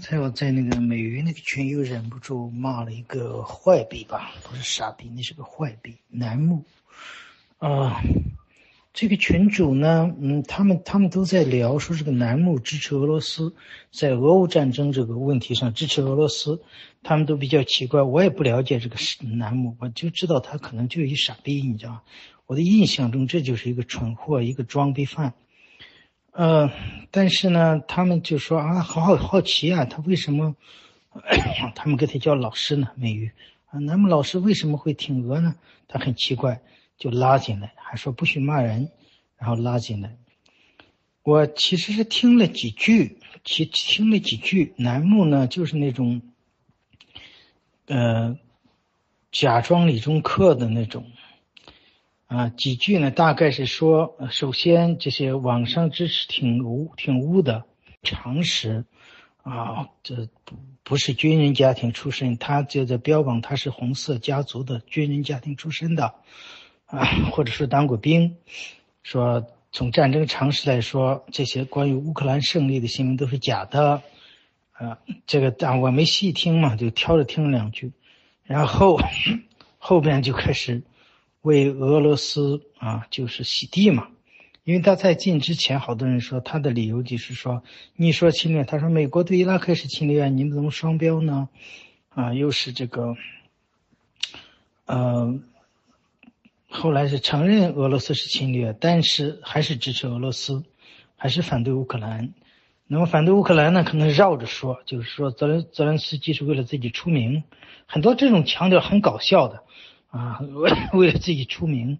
才我在那个美云那个群又忍不住骂了一个坏逼吧，不是傻逼，那是个坏逼，楠木，啊，这个群主呢，嗯，他们他们都在聊说这个楠木支持俄罗斯，在俄乌战争这个问题上支持俄罗斯，他们都比较奇怪，我也不了解这个楠木，我就知道他可能就一傻逼，你知道吗，我的印象中这就是一个蠢货，一个装逼犯。呃，但是呢，他们就说啊，好好好奇啊，他为什么？他们给他叫老师呢？美玉啊，那么老师为什么会挺俄呢？他很奇怪，就拉进来，还说不许骂人，然后拉进来。我其实是听了几句，其听了几句，楠木呢就是那种，呃，假装理中客的那种。啊，几句呢？大概是说，首先这些网上支持挺污、挺污的常识，啊，这不不是军人家庭出身，他就在标榜他是红色家族的军人家庭出身的，啊，或者说当过兵，说从战争常识来说，这些关于乌克兰胜利的新闻都是假的，啊，这个但我没细听嘛，就挑着听了两句，然后 后边就开始。为俄罗斯啊，就是洗地嘛，因为他在进之前，好多人说他的理由就是说，你说侵略，他说美国对伊拉克是侵略，你们怎么双标呢？啊，又是这个，呃，后来是承认俄罗斯是侵略，但是还是支持俄罗斯，还是反对乌克兰。那么反对乌克兰呢，可能绕着说，就是说泽连泽连斯基是为了自己出名，很多这种强调很搞笑的。啊，为 为了自己出名，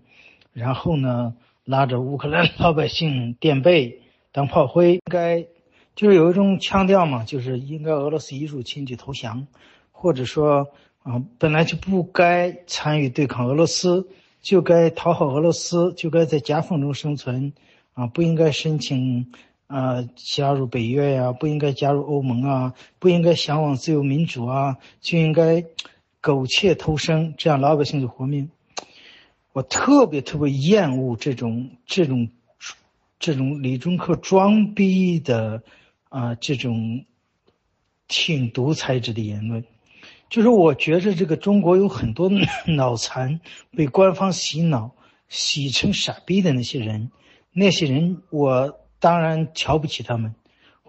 然后呢，拉着乌克兰老百姓垫背当炮灰，应该就是有一种腔调嘛，就是应该俄罗斯一入侵就投降，或者说啊，本来就不该参与对抗俄罗斯，就该讨好俄罗斯，就该在夹缝中生存，啊，不应该申请啊加入北约呀，不应该加入欧盟啊，不应该向往自由民主啊，就应该。苟且偷生，这样老百姓就活命。我特别特别厌恶这种这种这种李中科装逼的啊，这种挺独裁者的言论。就是我觉着这个中国有很多 脑残被官方洗脑洗成傻逼的那些人，那些人我当然瞧不起他们。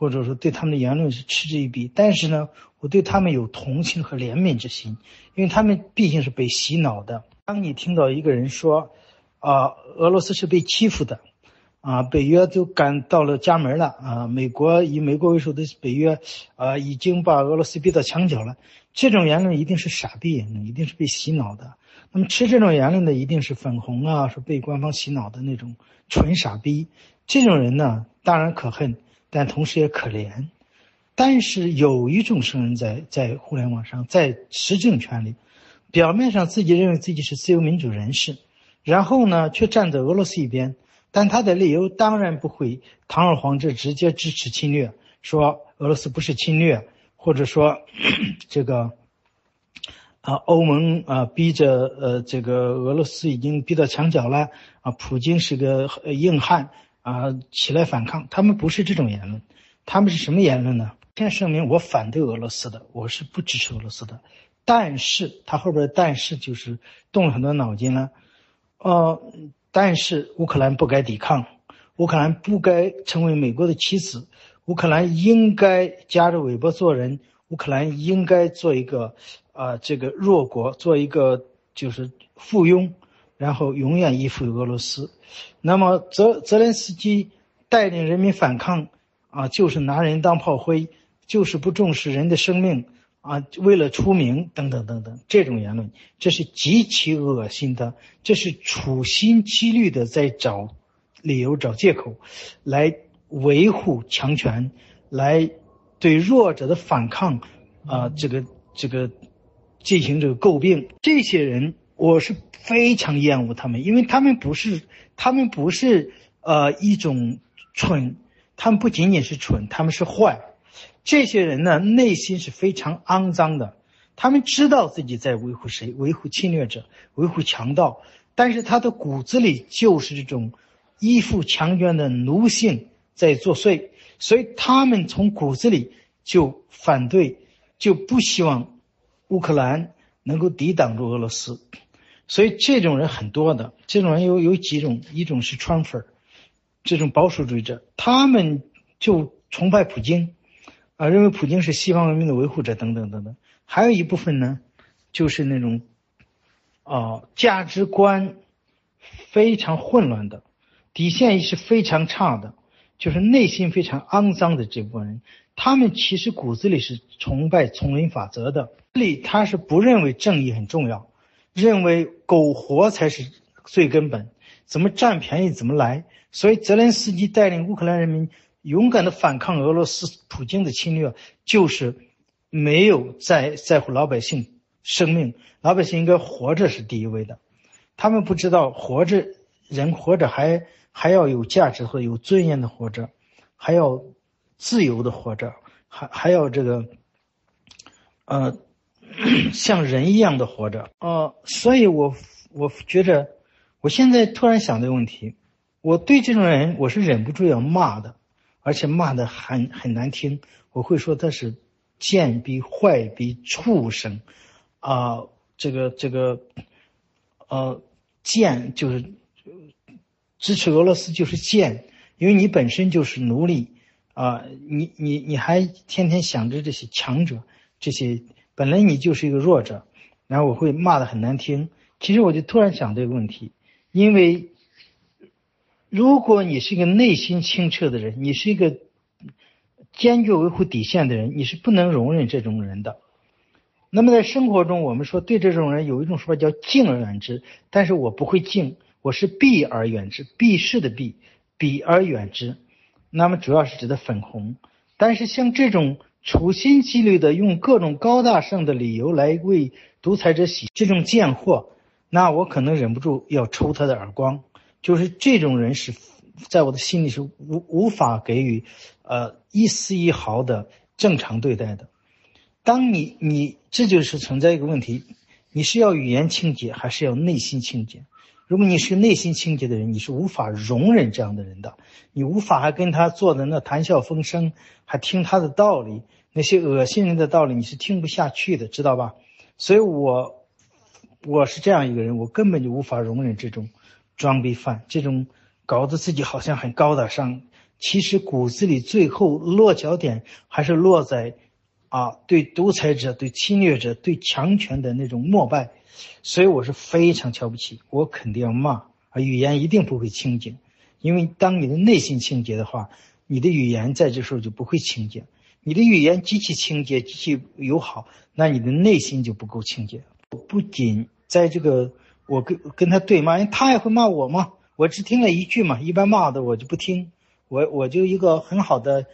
或者说对他们的言论是嗤之以鼻，但是呢，我对他们有同情和怜悯之心，因为他们毕竟是被洗脑的。当你听到一个人说，啊，俄罗斯是被欺负的，啊，北约都赶到了家门了，啊，美国以美国为首的北约，啊，已经把俄罗斯逼到墙角了，这种言论一定是傻逼言论，一定是被洗脑的。那么吃这种言论的一定是粉红啊，是被官方洗脑的那种纯傻逼。这种人呢，当然可恨。但同时也可怜，但是有一种声音在在互联网上，在执政权里，表面上自己认为自己是自由民主人士，然后呢却站在俄罗斯一边，但他的理由当然不会堂而皇之直接支持侵略，说俄罗斯不是侵略，或者说 这个啊欧盟啊逼着呃这个俄罗斯已经逼到墙角了啊，普京是个硬汉。啊，起来反抗！他们不是这种言论，他们是什么言论呢？先声明，我反对俄罗斯的，我是不支持俄罗斯的。但是他后边但是就是动了很多脑筋了。呃，但是乌克兰不该抵抗，乌克兰不该成为美国的棋子，乌克兰应该夹着尾巴做人，乌克兰应该做一个啊这个弱国，做一个就是附庸。然后永远依附于俄罗斯，那么泽泽连斯基带领人民反抗啊，就是拿人当炮灰，就是不重视人的生命啊，为了出名等等等等，这种言论，这是极其恶心的，这是处心积虑的在找理由、找借口，来维护强权，来对弱者的反抗啊，这个这个进行这个诟病，这些人。我是非常厌恶他们，因为他们不是，他们不是呃一种蠢，他们不仅仅是蠢，他们是坏。这些人呢，内心是非常肮脏的，他们知道自己在维护谁，维护侵略者，维护强盗，但是他的骨子里就是这种依附强权的奴性在作祟，所以他们从骨子里就反对，就不希望乌克兰能够抵挡住俄罗斯。所以这种人很多的，这种人有有几种，一种是川粉这种保守主义者，他们就崇拜普京，啊，认为普京是西方文明的维护者等等等等。还有一部分呢，就是那种，啊，价值观非常混乱的，底线意识非常差的，就是内心非常肮脏的这部分人，他们其实骨子里是崇拜丛林法则的，里他是不认为正义很重要。认为苟活才是最根本，怎么占便宜怎么来。所以泽连斯基带领乌克兰人民勇敢的反抗俄罗斯普京的侵略，就是没有在在乎老百姓生命，老百姓应该活着是第一位的。他们不知道活着人活着还还要有价值和有尊严的活着，还要自由的活着，还还要这个，呃。像人一样的活着，呃，所以我我觉着，我现在突然想这个问题，我对这种人我是忍不住要骂的，而且骂的很很难听，我会说他是贱逼坏逼畜生，啊，这个这个，呃，贱就是支持俄罗斯就是贱，因为你本身就是奴隶，啊，你你你还天天想着这些强者这些。本来你就是一个弱者，然后我会骂的很难听。其实我就突然想这个问题，因为如果你是一个内心清澈的人，你是一个坚决维护底线的人，你是不能容忍这种人的。那么在生活中，我们说对这种人有一种说法叫敬而远之，但是我不会敬，我是避而远之，避世的避，避而远之。那么主要是指的粉红，但是像这种。处心积虑的用各种高大上的理由来为独裁者洗这种贱货，那我可能忍不住要抽他的耳光。就是这种人是，在我的心里是无无法给予，呃一丝一毫的正常对待的。当你你这就是存在一个问题，你是要语言清洁还是要内心清洁？如果你是内心清洁的人，你是无法容忍这样的人的，你无法还跟他坐在那谈笑风生，还听他的道理，那些恶心人的道理你是听不下去的，知道吧？所以，我我是这样一个人，我根本就无法容忍这种装逼犯，这种搞得自己好像很高大上，其实骨子里最后落脚点还是落在啊对独裁者、对侵略者、对强权的那种膜拜。所以我是非常瞧不起，我肯定要骂，而语言一定不会清洁，因为当你的内心清洁的话，你的语言在这时候就不会清洁。你的语言极其清洁、极其友好，那你的内心就不够清洁。不仅在这个我跟跟他对骂，因为他也会骂我嘛，我只听了一句嘛，一般骂的我就不听，我我就一个很好的。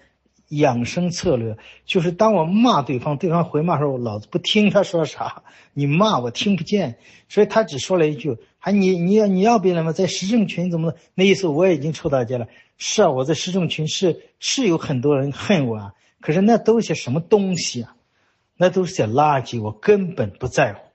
养生策略就是，当我骂对方，对方回骂的时候，老子不听他说啥，你骂我听不见，所以他只说了一句：“还你你要你要别人吗？在时政群怎么那意思我已经臭大街了。是啊，我在时政群是是有很多人恨我啊，可是那都是些什么东西啊？那都是些垃圾，我根本不在乎。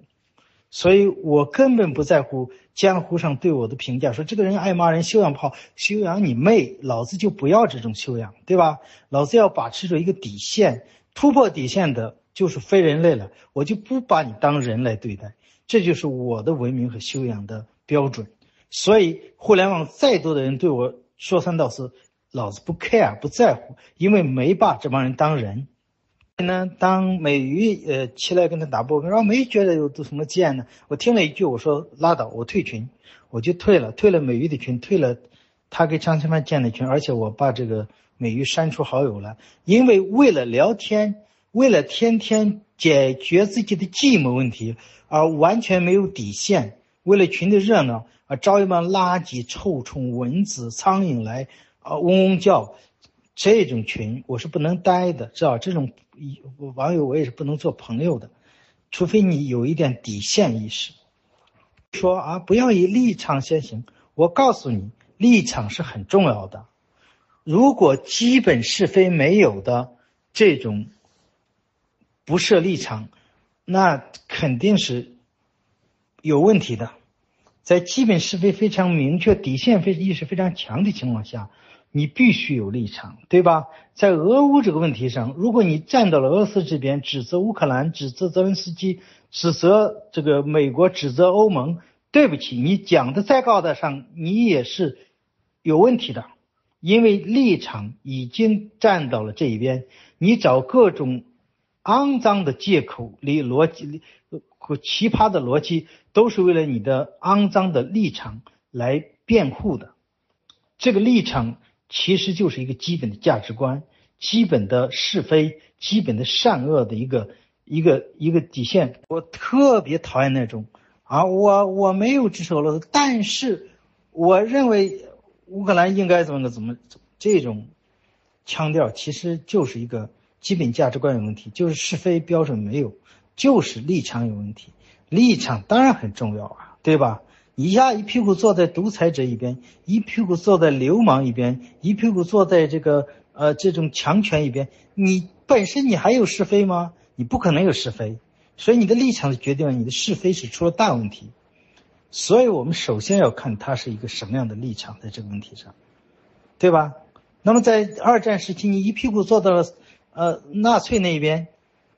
所以我根本不在乎江湖上对我的评价，说这个人爱骂人，修养不好，修养你妹！老子就不要这种修养，对吧？老子要把持着一个底线，突破底线的就是非人类了，我就不把你当人来对待，这就是我的文明和修养的标准。所以互联网再多的人对我说三道四，老子不 care 不在乎，因为没把这帮人当人。呢？当美鱼呃起来跟他打波，然后没觉得有什么贱呢？我听了一句，我说拉倒，我退群，我就退了，退了美鱼的群，退了他跟张千帆建的群，而且我把这个美鱼删除好友了，因为为了聊天，为了天天解决自己的寂寞问题而完全没有底线，为了群的热闹而招一帮垃圾、臭虫、蚊子、苍蝇来啊嗡嗡叫。这种群我是不能待的，知道这种网友我也是不能做朋友的，除非你有一点底线意识。说啊，不要以立场先行。我告诉你，立场是很重要的。如果基本是非没有的这种不设立场，那肯定是有问题的。在基本是非非常明确、底线非意识非常强的情况下。你必须有立场，对吧？在俄乌这个问题上，如果你站到了俄罗斯这边，指责乌克兰，指责泽连斯基，指责这个美国，指责欧盟，对不起，你讲的再高大上，你也是有问题的，因为立场已经站到了这一边，你找各种肮脏的借口、离逻辑和奇葩的逻辑，都是为了你的肮脏的立场来辩护的，这个立场。其实就是一个基本的价值观、基本的是非、基本的善恶的一个一个一个底线。我特别讨厌那种啊，我我没有支持俄罗斯，但是我认为乌克兰应该怎么怎么怎么这种腔调，其实就是一个基本价值观有问题，就是是非标准没有，就是立场有问题。立场当然很重要啊，对吧？一下一屁股坐在独裁者一边，一屁股坐在流氓一边，一屁股坐在这个呃这种强权一边。你本身你还有是非吗？你不可能有是非，所以你的立场决定了你的是非是出了大问题。所以我们首先要看他是一个什么样的立场在这个问题上，对吧？那么在二战时期，你一屁股坐到了呃纳粹那边，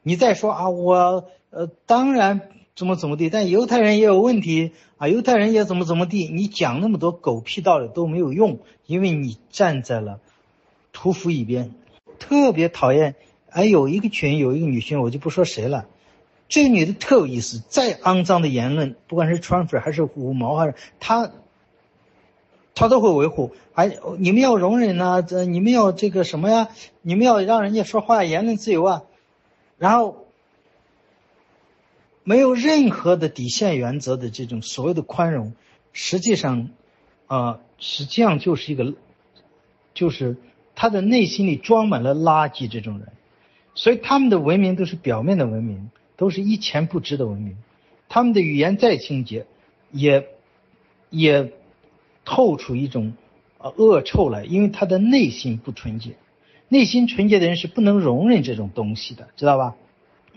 你再说啊我呃当然。怎么怎么地？但犹太人也有问题啊！犹太人也怎么怎么地？你讲那么多狗屁道理都没有用，因为你站在了屠夫一边。特别讨厌，哎，有一个群有一个女性，我就不说谁了。这个女的特有意思，再肮脏的言论，不管是川粉还是五毛，还是她，她都会维护。哎，你们要容忍呐，这你们要这个什么呀？你们要让人家说话，言论自由啊。然后。没有任何的底线原则的这种所谓的宽容，实际上，啊，实际上就是一个，就是他的内心里装满了垃圾。这种人，所以他们的文明都是表面的文明，都是一钱不值的文明。他们的语言再清洁，也也透出一种呃恶臭来，因为他的内心不纯洁。内心纯洁的人是不能容忍这种东西的，知道吧？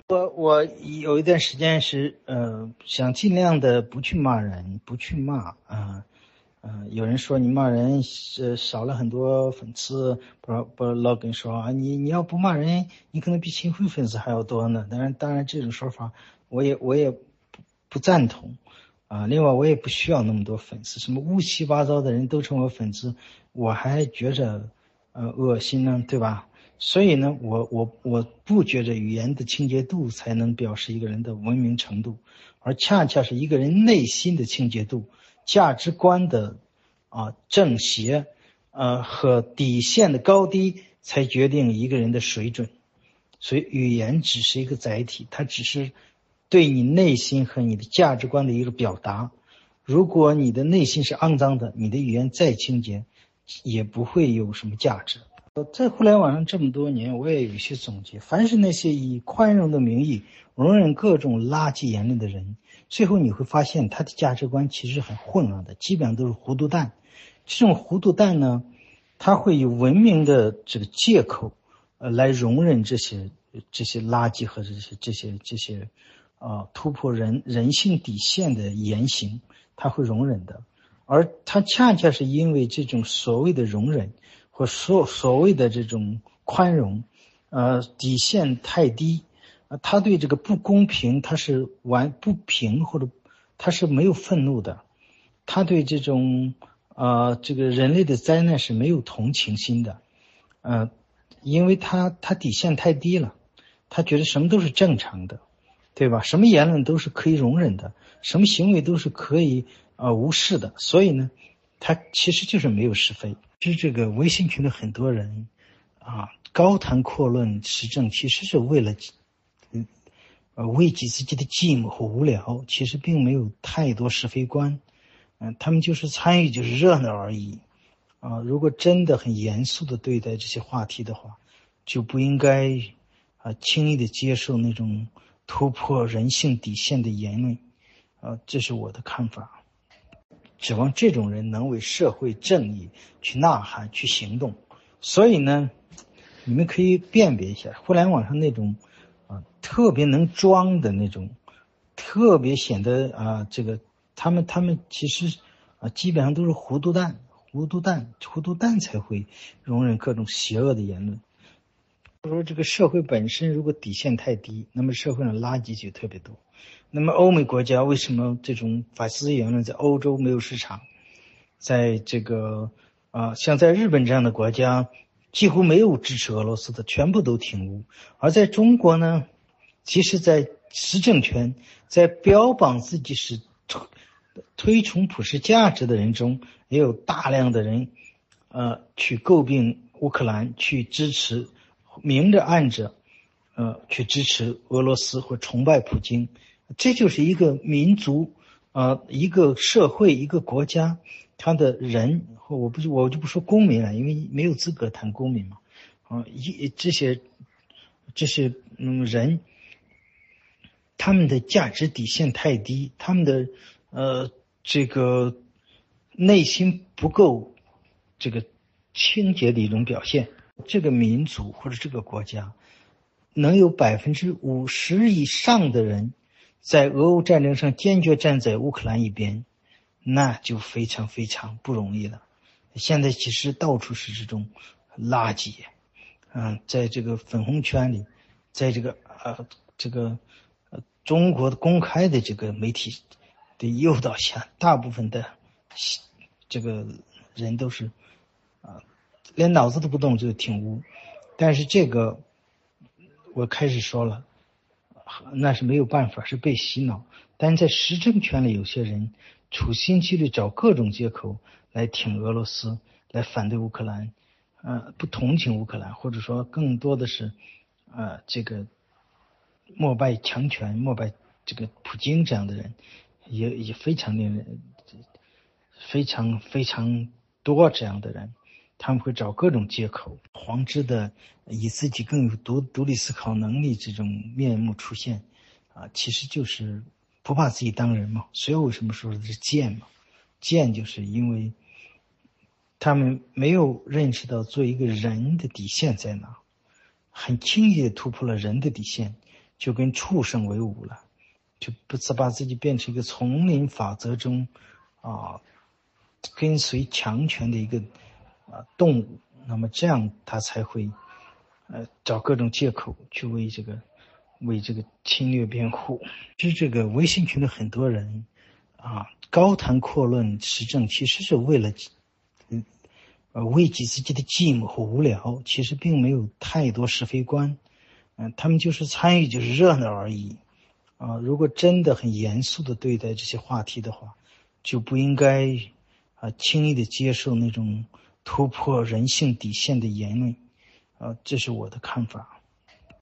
我我有一段时间是呃想尽量的不去骂人，不去骂啊，嗯，有人说你骂人是少了很多粉丝，不不老跟说啊，你你要不骂人，你可能比秦桧粉丝还要多呢。当然当然这种说法我也我也不不赞同啊。另外我也不需要那么多粉丝，什么乌七八糟的人都成为粉丝，我还觉着呃恶心呢，对吧？所以呢，我我我不觉着语言的清洁度才能表示一个人的文明程度，而恰恰是一个人内心的清洁度、价值观的啊正邪，呃和底线的高低，才决定一个人的水准。所以语言只是一个载体，它只是对你内心和你的价值观的一个表达。如果你的内心是肮脏的，你的语言再清洁，也不会有什么价值。在互联网上这么多年，我也有一些总结。凡是那些以宽容的名义容忍各种垃圾言论的人，最后你会发现他的价值观其实很混乱的，基本上都是糊涂蛋。这种糊涂蛋呢，他会以文明的这个借口，呃，来容忍这些这些垃圾和这些这些这些，啊，突破人人性底线的言行，他会容忍的。而他恰恰是因为这种所谓的容忍。或所所谓的这种宽容，呃，底线太低，啊，他对这个不公平他是完不平或者他是没有愤怒的，他对这种呃这个人类的灾难是没有同情心的，呃，因为他他底线太低了，他觉得什么都是正常的，对吧？什么言论都是可以容忍的，什么行为都是可以呃无视的，所以呢，他其实就是没有是非。其实这个微信群的很多人，啊，高谈阔论时政，其实是为了，嗯，呃，慰藉自己的寂寞和无聊，其实并没有太多是非观，嗯，他们就是参与，就是热闹而已，啊，如果真的很严肃的对待这些话题的话，就不应该，啊，轻易的接受那种突破人性底线的言论，啊，这是我的看法。指望这种人能为社会正义去呐喊、去行动，所以呢，你们可以辨别一下互联网上那种啊特别能装的那种，特别显得啊这个他们他们其实啊基本上都是糊涂蛋，糊涂蛋，糊涂蛋才会容忍各种邪恶的言论。说这个社会本身如果底线太低，那么社会上垃圾就特别多。那么欧美国家为什么这种法西斯言论在欧洲没有市场？在这个啊，像在日本这样的国家，几乎没有支持俄罗斯的，全部都挺乌。而在中国呢，其实，在执政权在标榜自己是推推崇普世价值的人中，也有大量的人，呃，去诟病乌克兰，去支持，明着暗着，呃，去支持俄罗斯或崇拜普京。这就是一个民族，啊，一个社会，一个国家。他的人，或我不我就不说公民了，因为没有资格谈公民嘛。啊，一这些这些嗯人，他们的价值底线太低，他们的呃这个内心不够这个清洁的一种表现。这个民族或者这个国家，能有百分之五十以上的人在俄乌战争上坚决站在乌克兰一边。那就非常非常不容易了。现在其实到处是这种垃圾，嗯，在这个粉红圈里，在这个呃这个呃中国的公开的这个媒体的诱导下，大部分的这个人都是啊连脑子都不动就挺污。但是这个我开始说了，那是没有办法，是被洗脑。但在实政圈里，有些人。处心积虑找各种借口来挺俄罗斯，来反对乌克兰，呃，不同情乌克兰，或者说更多的是，呃，这个膜拜强权、膜拜这个普京这样的人，也也非常令人非常非常多这样的人，他们会找各种借口，黄之的以自己更有独独立思考能力这种面目出现，啊，其实就是。不把自己当人嘛？所以为什么说是贱嘛？贱就是因为他们没有认识到做一个人的底线在哪，很轻易的突破了人的底线，就跟畜生为伍了，就不是把自己变成一个丛林法则中啊跟随强权的一个啊动物。那么这样他才会呃找各种借口去为这个。为这个侵略辩护，其实这个微信群的很多人，啊，高谈阔论时政，其实是为了，嗯，呃，慰藉自己的寂寞和无聊，其实并没有太多是非观，嗯，他们就是参与，就是热闹而已，啊，如果真的很严肃的对待这些话题的话，就不应该，啊，轻易的接受那种突破人性底线的言论，啊，这是我的看法。